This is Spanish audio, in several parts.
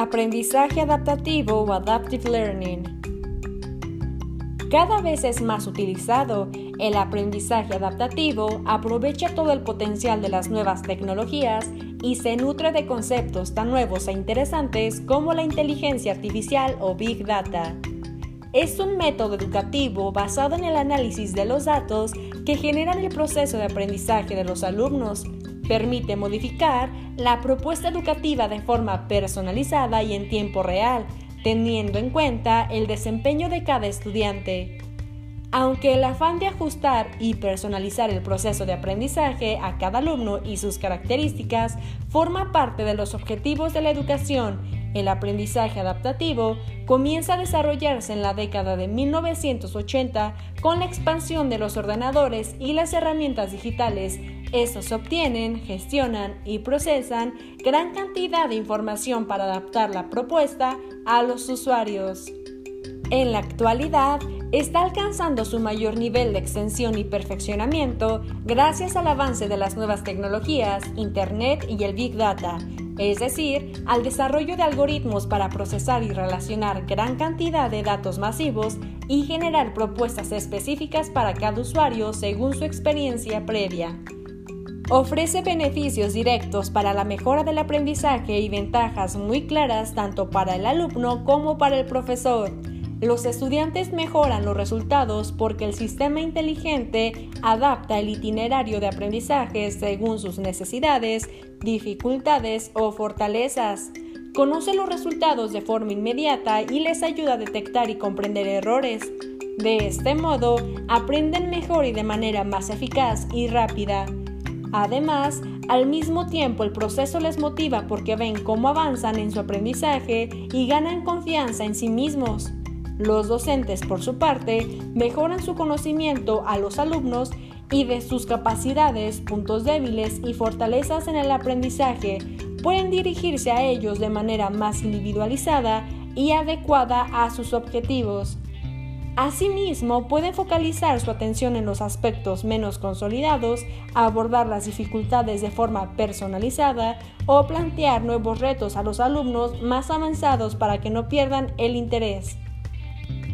Aprendizaje adaptativo o adaptive learning. Cada vez es más utilizado. El aprendizaje adaptativo aprovecha todo el potencial de las nuevas tecnologías y se nutre de conceptos tan nuevos e interesantes como la inteligencia artificial o Big Data. Es un método educativo basado en el análisis de los datos que generan el proceso de aprendizaje de los alumnos Permite modificar la propuesta educativa de forma personalizada y en tiempo real, teniendo en cuenta el desempeño de cada estudiante. Aunque el afán de ajustar y personalizar el proceso de aprendizaje a cada alumno y sus características forma parte de los objetivos de la educación, el aprendizaje adaptativo comienza a desarrollarse en la década de 1980 con la expansión de los ordenadores y las herramientas digitales estos obtienen, gestionan y procesan gran cantidad de información para adaptar la propuesta a los usuarios. En la actualidad, está alcanzando su mayor nivel de extensión y perfeccionamiento gracias al avance de las nuevas tecnologías, Internet y el Big Data, es decir, al desarrollo de algoritmos para procesar y relacionar gran cantidad de datos masivos y generar propuestas específicas para cada usuario según su experiencia previa. Ofrece beneficios directos para la mejora del aprendizaje y ventajas muy claras tanto para el alumno como para el profesor. Los estudiantes mejoran los resultados porque el sistema inteligente adapta el itinerario de aprendizaje según sus necesidades, dificultades o fortalezas. Conoce los resultados de forma inmediata y les ayuda a detectar y comprender errores. De este modo, aprenden mejor y de manera más eficaz y rápida. Además, al mismo tiempo el proceso les motiva porque ven cómo avanzan en su aprendizaje y ganan confianza en sí mismos. Los docentes, por su parte, mejoran su conocimiento a los alumnos y de sus capacidades, puntos débiles y fortalezas en el aprendizaje. Pueden dirigirse a ellos de manera más individualizada y adecuada a sus objetivos. Asimismo, pueden focalizar su atención en los aspectos menos consolidados, abordar las dificultades de forma personalizada o plantear nuevos retos a los alumnos más avanzados para que no pierdan el interés.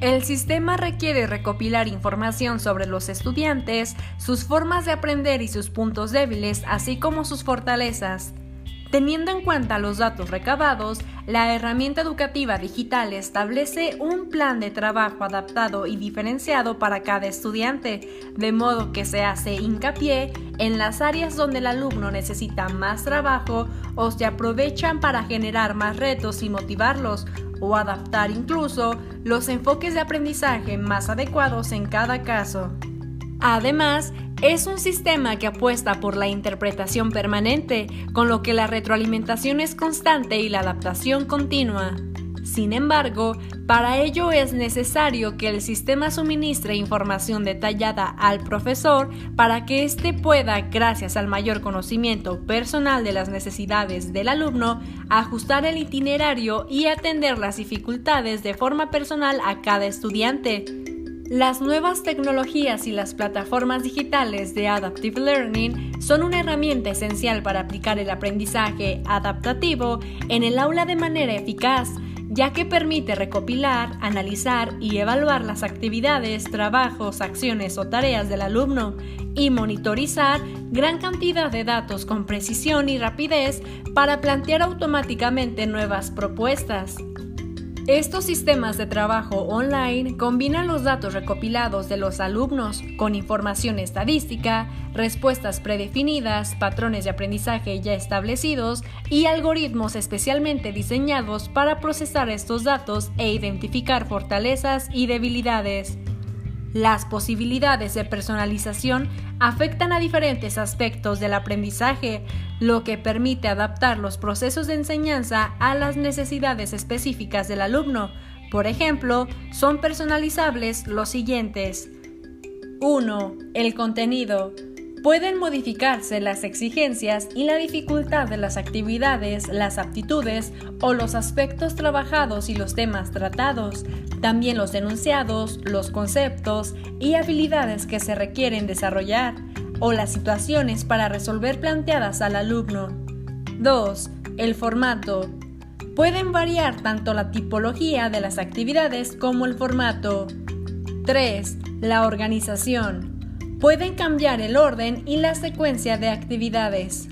El sistema requiere recopilar información sobre los estudiantes, sus formas de aprender y sus puntos débiles, así como sus fortalezas. Teniendo en cuenta los datos recabados, la herramienta educativa digital establece un plan de trabajo adaptado y diferenciado para cada estudiante, de modo que se hace hincapié en las áreas donde el alumno necesita más trabajo o se aprovechan para generar más retos y motivarlos, o adaptar incluso los enfoques de aprendizaje más adecuados en cada caso. Además, es un sistema que apuesta por la interpretación permanente, con lo que la retroalimentación es constante y la adaptación continua. Sin embargo, para ello es necesario que el sistema suministre información detallada al profesor para que éste pueda, gracias al mayor conocimiento personal de las necesidades del alumno, ajustar el itinerario y atender las dificultades de forma personal a cada estudiante. Las nuevas tecnologías y las plataformas digitales de Adaptive Learning son una herramienta esencial para aplicar el aprendizaje adaptativo en el aula de manera eficaz, ya que permite recopilar, analizar y evaluar las actividades, trabajos, acciones o tareas del alumno y monitorizar gran cantidad de datos con precisión y rapidez para plantear automáticamente nuevas propuestas. Estos sistemas de trabajo online combinan los datos recopilados de los alumnos con información estadística, respuestas predefinidas, patrones de aprendizaje ya establecidos y algoritmos especialmente diseñados para procesar estos datos e identificar fortalezas y debilidades. Las posibilidades de personalización afectan a diferentes aspectos del aprendizaje, lo que permite adaptar los procesos de enseñanza a las necesidades específicas del alumno. Por ejemplo, son personalizables los siguientes. 1. El contenido. Pueden modificarse las exigencias y la dificultad de las actividades, las aptitudes o los aspectos trabajados y los temas tratados, también los enunciados, los conceptos y habilidades que se requieren desarrollar o las situaciones para resolver planteadas al alumno. 2. El formato. Pueden variar tanto la tipología de las actividades como el formato. 3. La organización. Pueden cambiar el orden y la secuencia de actividades.